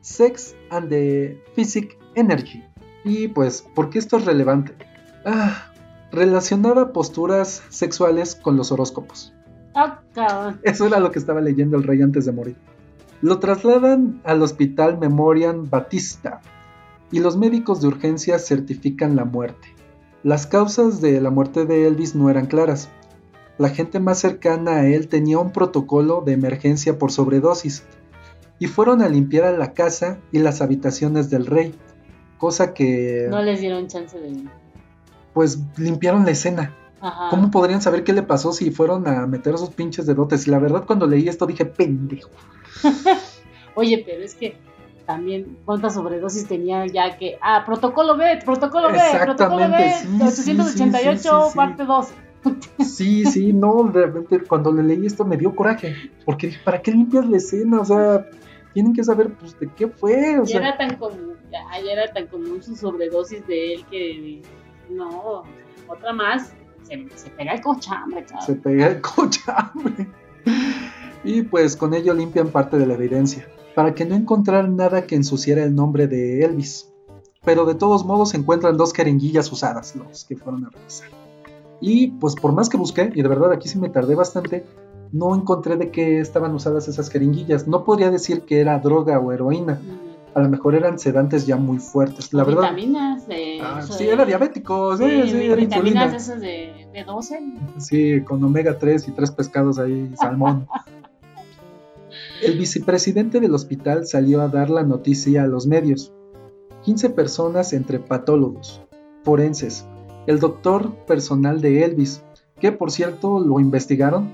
Sex and the Physic Energy. Y pues, ¿por qué esto es relevante? Ah, relacionaba posturas sexuales con los horóscopos. Cabrón. Eso era lo que estaba leyendo el rey antes de morir. Lo trasladan al hospital Memorial Batista y los médicos de urgencia certifican la muerte. Las causas de la muerte de Elvis no eran claras. La gente más cercana a él tenía un protocolo de emergencia por sobredosis y fueron a limpiar a la casa y las habitaciones del rey, cosa que No les dieron chance de. pues limpiaron la escena. Ajá. ¿Cómo podrían saber qué le pasó si fueron a meter esos pinches dedotes? Y la verdad, cuando leí esto dije, pendejo. Oye, pero es que también cuántas sobredosis tenía ya que. Ah, protocolo B, protocolo B, protocolo B, sí, sí, 888, sí, parte 2. Sí, sí, no, de repente cuando le leí esto me dio coraje. Porque dije, ¿para qué limpias la escena? O sea, tienen que saber, pues, de qué fue. O Ya sea, era tan común, ya, ya era tan común su sobredosis de él que. No, otra más. Se, se pega el cochambre, cabrón. se pega el cochambre. Y pues con ello limpian parte de la evidencia, para que no encontraran nada que ensuciara el nombre de Elvis. Pero de todos modos encuentran dos jeringuillas usadas, los que fueron a revisar. Y pues por más que busqué, y de verdad aquí sí me tardé bastante, no encontré de qué estaban usadas esas jeringuillas. No podría decir que era droga o heroína. Mm. A lo mejor eran sedantes ya muy fuertes. La verdad. Vitaminas de. Ah, sí, de- era diabético, sí, Sí, sí, era vitaminas insulina. esas de B12. Sí, con omega 3 y tres pescados ahí, salmón. El vicepresidente del hospital salió a dar la noticia a los medios. 15 personas entre patólogos, forenses, el doctor personal de Elvis, que por cierto lo investigaron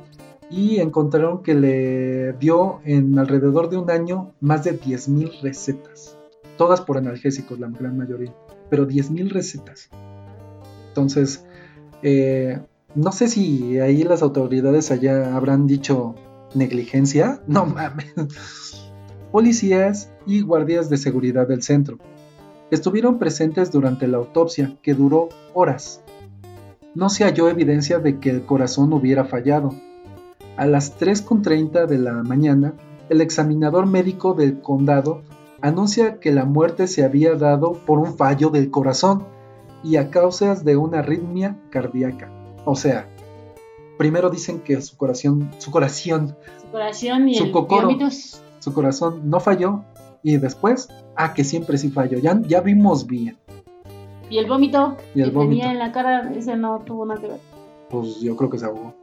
y encontraron que le dio en alrededor de un año más de 10.000 recetas. Todas por analgésicos, la gran mayoría, pero 10.000 recetas. Entonces, eh, no sé si ahí las autoridades allá habrán dicho negligencia. No mames. Policías y guardias de seguridad del centro estuvieron presentes durante la autopsia, que duró horas. No se halló evidencia de que el corazón hubiera fallado. A las 3.30 de la mañana, el examinador médico del condado anuncia que la muerte se había dado por un fallo del corazón y a causas de una arritmia cardíaca. O sea, primero dicen que su corazón, su corazón, Su corazón y Su el cocoro. su corazón no falló y después, ah, que siempre sí falló. Ya, ya vimos bien. Y el vómito Y el que vómito. tenía en la cara, ese no tuvo nada que ver. Pues yo creo que se ahogó.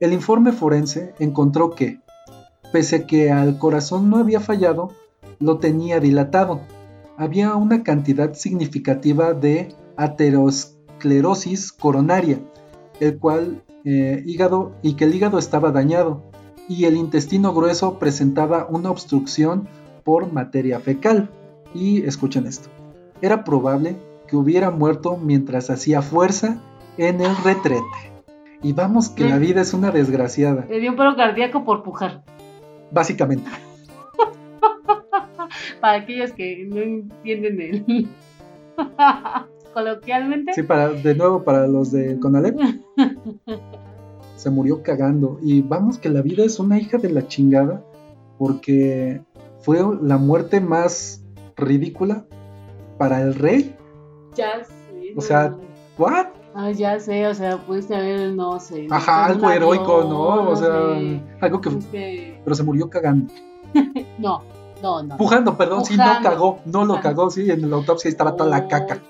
El informe forense encontró que, pese a que al corazón no había fallado, lo tenía dilatado. Había una cantidad significativa de aterosclerosis coronaria, el cual eh, hígado y que el hígado estaba dañado y el intestino grueso presentaba una obstrucción por materia fecal. Y escuchen esto. Era probable que hubiera muerto mientras hacía fuerza en el retrete. Y vamos que la vida es una desgraciada, Le dio un paro cardíaco por pujar. básicamente. Para aquellos que no entienden el. Coloquialmente. Sí, para, de nuevo para los de Conalep. Se murió cagando. Y vamos que la vida es una hija de la chingada porque fue la muerte más ridícula para el rey. Ya sé. O sea. ¿what? Ah, ya sé, o sea, pudiste haber, no sé. Ajá, algo heroico, avión, ¿no? O sea, algo que... Pero se murió cagando. No, no, no. Pujando, perdón, sí, no cagó. No lo cagó, sí, en la autopsia estaba toda la caca.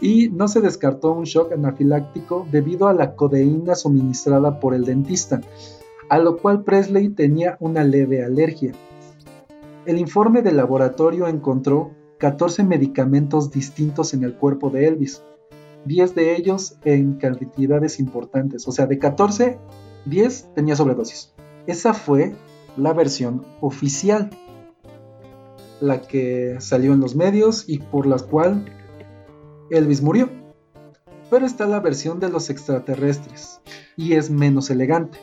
Y no se descartó un shock anafiláctico debido a la codeína suministrada por el dentista, a lo cual Presley tenía una leve alergia. El informe del laboratorio encontró 14 medicamentos distintos en el cuerpo de Elvis, 10 de ellos en cantidades importantes, o sea, de 14, 10 tenía sobredosis. Esa fue la versión oficial, la que salió en los medios y por la cual Elvis murió. Pero está la versión de los extraterrestres, y es menos elegante.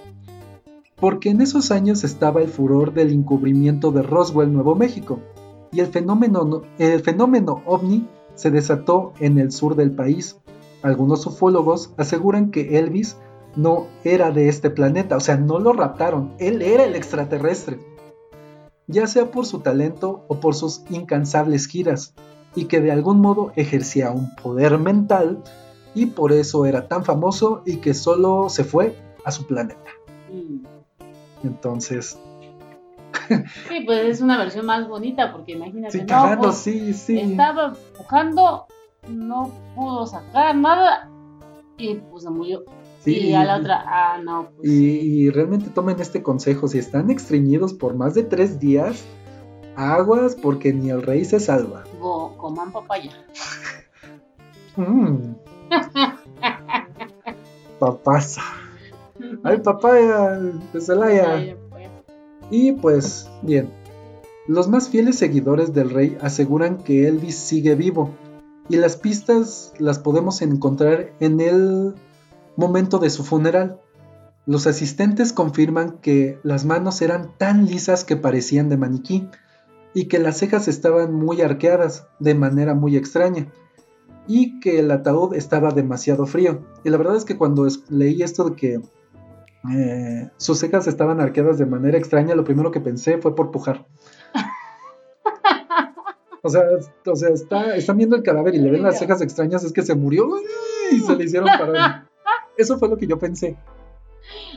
Porque en esos años estaba el furor del encubrimiento de Roswell, Nuevo México, y el fenómeno, el fenómeno ovni se desató en el sur del país. Algunos ufólogos aseguran que Elvis no era de este planeta, o sea, no lo raptaron, él era el extraterrestre. Ya sea por su talento o por sus incansables giras, y que de algún modo ejercía un poder mental y por eso era tan famoso y que solo se fue a su planeta. Entonces, Sí, pues es una versión más bonita, porque imagínate, sí, no, cagando, pues, sí, sí. estaba empujando, no pudo sacar nada y pues se murió. sí, y a la otra, ah, no, pues Y, sí. y realmente tomen este consejo, si están estreñidos por más de tres días, aguas porque ni el rey se salva. Go- coman papaya. Mm. Papasa. Ay, papaya de Celaya. Papaya, papaya. Y pues, bien, los más fieles seguidores del rey aseguran que Elvis sigue vivo, y las pistas las podemos encontrar en el momento de su funeral. Los asistentes confirman que las manos eran tan lisas que parecían de maniquí, y que las cejas estaban muy arqueadas, de manera muy extraña, y que el ataúd estaba demasiado frío. Y la verdad es que cuando leí esto de que eh, sus cejas estaban arqueadas de manera extraña, lo primero que pensé fue por pujar. O sea, o sea está, están viendo el cadáver y le ven las cejas extrañas, es que se murió y se le hicieron para. Eso fue lo que yo pensé.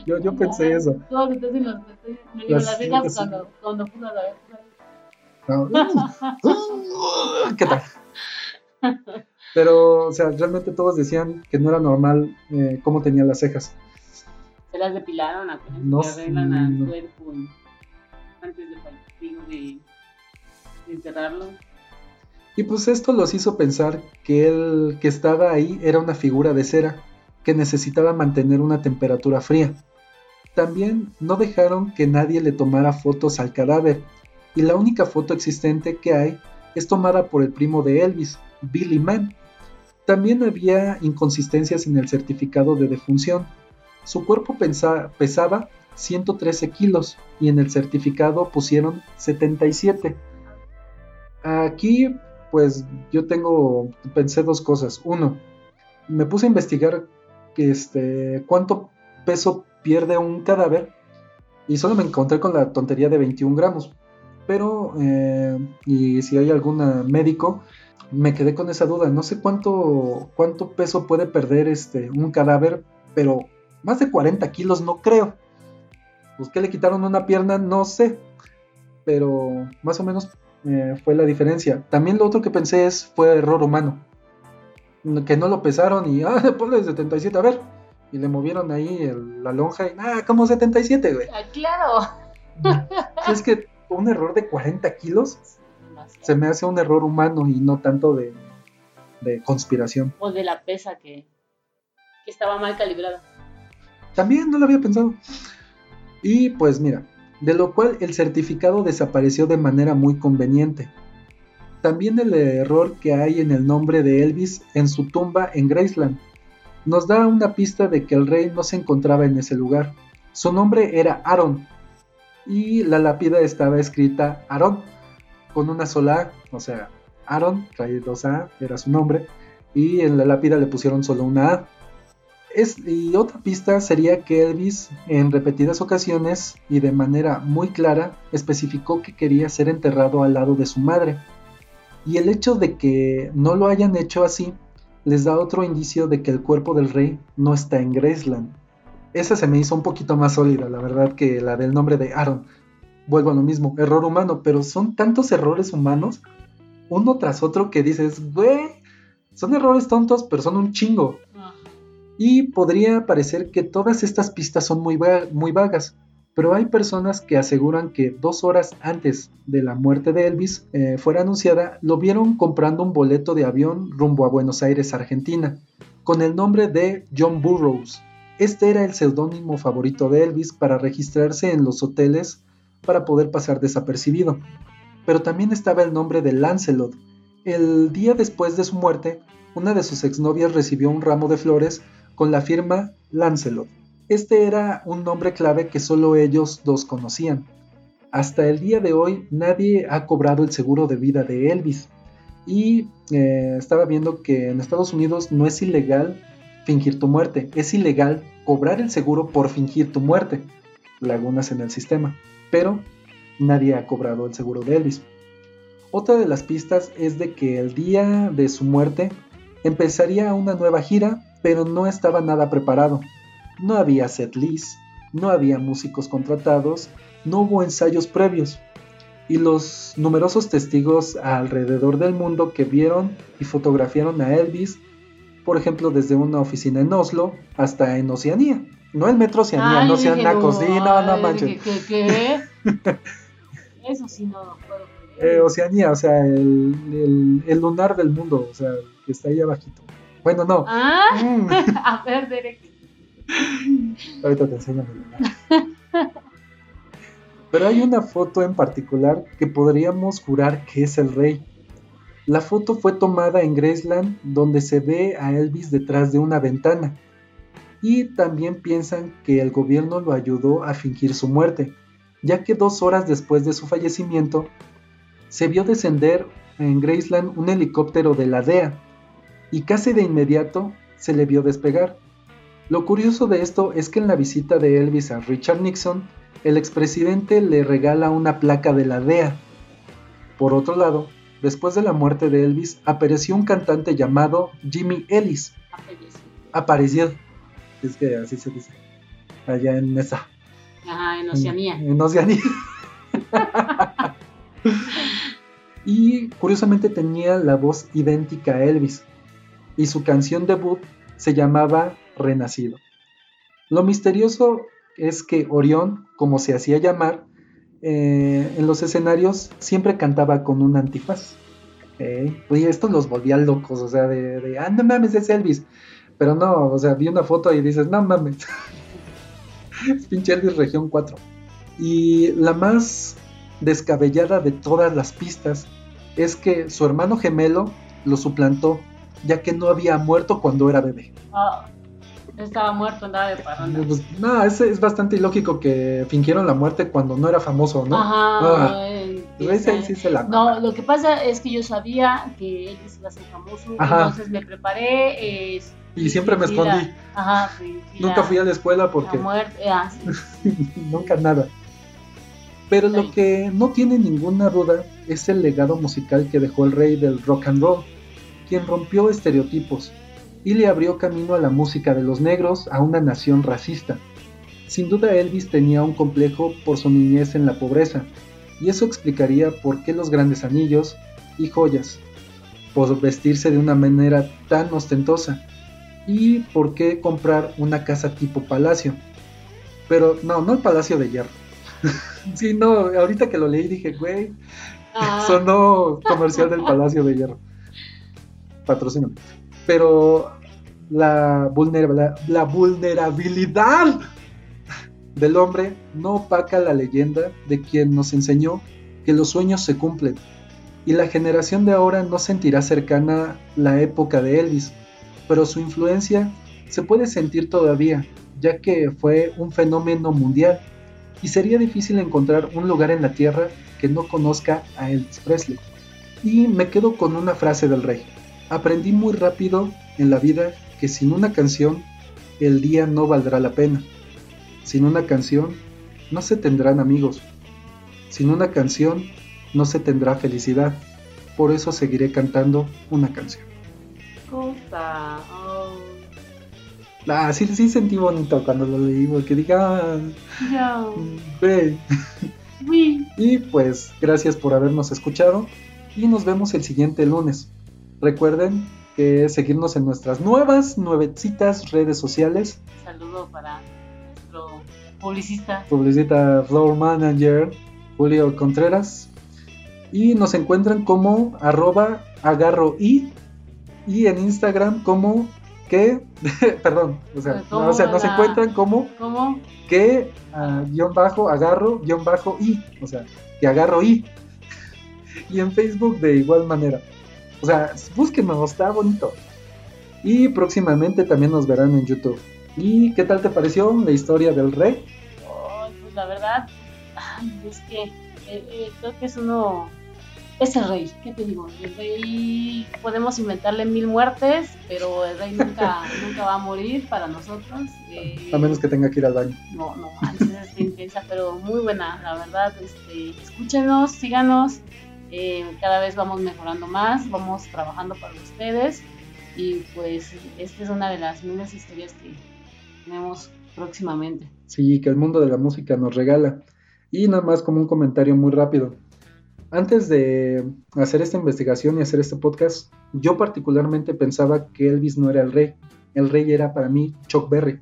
Yo, yo pensé eso. Digo, Las las cejas cuando, la. No. ¿Qué tal? Pero, o sea, realmente todos decían que no era normal eh, cómo tenía las cejas. Se las depilaron, acuérdense, No que arreglan no. cuerpo antes de, fal- digo, de, de enterrarlo. Y pues esto los hizo pensar que el que estaba ahí era una figura de cera, que necesitaba mantener una temperatura fría. También no dejaron que nadie le tomara fotos al cadáver, y la única foto existente que hay es tomada por el primo de Elvis, Billy Mann. También había inconsistencias en el certificado de defunción. Su cuerpo pesaba 113 kilos y en el certificado pusieron 77. Aquí, pues yo tengo, pensé dos cosas. Uno, me puse a investigar este, cuánto peso pierde un cadáver y solo me encontré con la tontería de 21 gramos. Pero, eh, y si hay algún médico, me quedé con esa duda. No sé cuánto, cuánto peso puede perder este, un cadáver, pero más de 40 kilos no creo. Pues que le quitaron una pierna, no sé. Pero más o menos eh, fue la diferencia. También lo otro que pensé es fue error humano. Que no lo pesaron y, ah, ponle 77, a ver. Y le movieron ahí el- la lonja y, ah, como 77, güey. Ah, claro. Si es que un error de 40 kilos se me hace un error humano y no tanto de, de conspiración. O de la pesa que, que estaba mal calibrada. También no lo había pensado. Y pues mira, de lo cual el certificado desapareció de manera muy conveniente. También el error que hay en el nombre de Elvis en su tumba en Graceland nos da una pista de que el rey no se encontraba en ese lugar. Su nombre era Aaron y la lápida estaba escrita Aaron con una sola A, o sea, Aaron, trae dos A, era su nombre, y en la lápida le pusieron solo una A. Es, y otra pista sería que Elvis en repetidas ocasiones y de manera muy clara especificó que quería ser enterrado al lado de su madre. Y el hecho de que no lo hayan hecho así les da otro indicio de que el cuerpo del rey no está en Graceland. Esa se me hizo un poquito más sólida, la verdad, que la del nombre de Aaron. Vuelvo a lo mismo, error humano, pero son tantos errores humanos, uno tras otro, que dices, güey, son errores tontos, pero son un chingo. Y podría parecer que todas estas pistas son muy, muy vagas, pero hay personas que aseguran que dos horas antes de la muerte de Elvis eh, fuera anunciada, lo vieron comprando un boleto de avión rumbo a Buenos Aires, Argentina, con el nombre de John Burroughs. Este era el seudónimo favorito de Elvis para registrarse en los hoteles para poder pasar desapercibido. Pero también estaba el nombre de Lancelot. El día después de su muerte, una de sus exnovias recibió un ramo de flores con la firma Lancelot. Este era un nombre clave que solo ellos dos conocían. Hasta el día de hoy nadie ha cobrado el seguro de vida de Elvis. Y eh, estaba viendo que en Estados Unidos no es ilegal fingir tu muerte, es ilegal cobrar el seguro por fingir tu muerte. Lagunas en el sistema. Pero nadie ha cobrado el seguro de Elvis. Otra de las pistas es de que el día de su muerte empezaría una nueva gira pero no estaba nada preparado. No había set list, no había músicos contratados, no hubo ensayos previos. Y los numerosos testigos alrededor del mundo que vieron y fotografiaron a Elvis, por ejemplo, desde una oficina en Oslo hasta en Oceanía. No el metro Oceanía, no sean nacos, sí, no, no manches. ¿Qué? qué, Eso sí no puedo eh, Oceanía, o sea, el, el, lunar del mundo, o sea, que está ahí abajito. Bueno, no. Ah, mm. a ver, Derek. Ahorita te enseño. Pero hay una foto en particular que podríamos jurar que es el rey. La foto fue tomada en Graceland donde se ve a Elvis detrás de una ventana. Y también piensan que el gobierno lo ayudó a fingir su muerte, ya que dos horas después de su fallecimiento se vio descender en Graceland un helicóptero de la DEA y casi de inmediato se le vio despegar. Lo curioso de esto es que en la visita de Elvis a Richard Nixon, el expresidente le regala una placa de la DEA. Por otro lado, después de la muerte de Elvis, apareció un cantante llamado Jimmy Ellis. Apareció. Es que así se dice. Allá en esa. Ajá, en Oceanía. En, en Oceanía. y curiosamente tenía la voz idéntica a Elvis y su canción debut se llamaba Renacido. Lo misterioso es que Orión, como se hacía llamar, eh, en los escenarios siempre cantaba con un antifaz. Oye, esto los volvía locos, o sea, de, ah, no mames, es Elvis. Pero no, o sea, vi una foto y dices, no mames. es pinche Elvis Región 4. Y la más descabellada de todas las pistas es que su hermano gemelo lo suplantó ya que no había muerto cuando era bebé. Ah, estaba muerto, andaba de parranda. Pues, no, es, es bastante ilógico que fingieron la muerte cuando no era famoso, ¿no? Ajá. Ah, sí se la no, lo que pasa es que yo sabía que él iba a ser famoso, entonces me preparé. Eh, y siempre me escondí. Ajá, Nunca fui a la escuela porque. La muerte, ah, Nunca nada. Pero lo que no tiene ninguna duda es el legado musical que dejó el rey del rock and roll quien rompió estereotipos y le abrió camino a la música de los negros a una nación racista. Sin duda Elvis tenía un complejo por su niñez en la pobreza, y eso explicaría por qué los grandes anillos y joyas, por vestirse de una manera tan ostentosa, y por qué comprar una casa tipo palacio. Pero no, no el palacio de hierro. sí, no, ahorita que lo leí dije, güey, ah. sonó comercial del palacio de hierro patrocino. Pero la, vulnerabilidad del hombre no opaca la leyenda de quien nos enseñó que los sueños se cumplen. Y la generación de ahora no sentirá cercana la época de Elvis, pero su influencia se puede sentir todavía, ya que fue un fenómeno mundial y sería difícil encontrar un lugar en la tierra que no conozca a Elvis Presley. Y me quedo con una frase del rey. Aprendí muy rápido en la vida que sin una canción el día no valdrá la pena. Sin una canción no se tendrán amigos. Sin una canción no se tendrá felicidad. Por eso seguiré cantando una canción. Oh. Ah, sí, sí sentí bonito cuando lo leí, porque dije, ah. Uy. Y pues, gracias por habernos escuchado y nos vemos el siguiente lunes. Recuerden que seguirnos en nuestras nuevas, nuevecitas redes sociales. Saludo para nuestro publicista. Publicita Floor Manager Julio Contreras. Y nos encuentran como arroba agarro y y en Instagram como que, perdón, o sea, ¿Cómo no, o sea, nos la- encuentran como ¿Cómo? que ah, guion bajo agarro guion bajo y, o sea, que agarro y. Y en Facebook de igual manera. O sea, búsquenos, está bonito. Y próximamente también nos verán en YouTube. ¿Y qué tal te pareció la historia del rey? Pues la verdad, ay, es que eh, eh, creo que es uno. Es el rey, ¿qué te digo? El rey podemos inventarle mil muertes, pero el rey nunca, nunca va a morir para nosotros. eh, A menos que tenga que ir al baño. No, no está intensa, pero muy buena, la verdad. Este, escúchenos, síganos. Eh, cada vez vamos mejorando más, vamos trabajando para ustedes. Y pues, esta es una de las mismas historias que tenemos próximamente. Sí, que el mundo de la música nos regala. Y nada más como un comentario muy rápido. Antes de hacer esta investigación y hacer este podcast, yo particularmente pensaba que Elvis no era el rey. El rey era para mí Chuck Berry.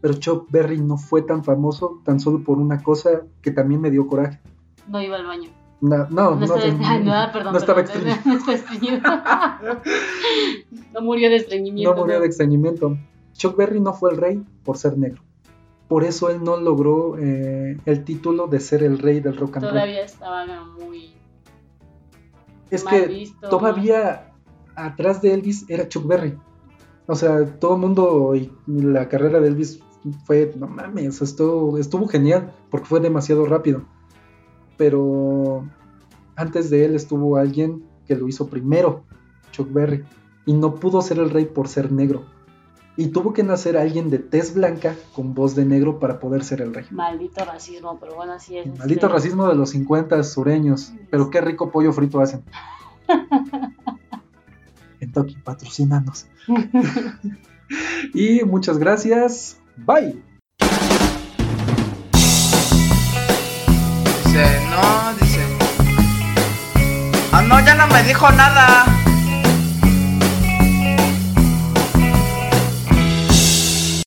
Pero Chuck Berry no fue tan famoso tan solo por una cosa que también me dio coraje. No iba al baño. No, No, no, no, ay, no, perdón, no estaba perdón, no murió de estreñimiento. No murió de extrañimiento. Chuck Berry no fue el rey por ser negro. Por eso él no logró eh, el título de ser el rey del rock and roll. Todavía estaba muy Es mal que visto. todavía atrás de Elvis era Chuck Berry. O sea, todo el mundo y la carrera de Elvis fue, no mames, estuvo, estuvo genial porque fue demasiado rápido. Pero antes de él estuvo alguien que lo hizo primero, Chuck Berry, y no pudo ser el rey por ser negro. Y tuvo que nacer alguien de tez blanca con voz de negro para poder ser el rey. Maldito racismo, pero bueno, así es. Maldito este, racismo de los 50 sureños. Pero qué rico pollo frito hacen. Kentucky, patrocinanos. y muchas gracias. Bye. No, dice. Ah, no, ya no me dijo nada.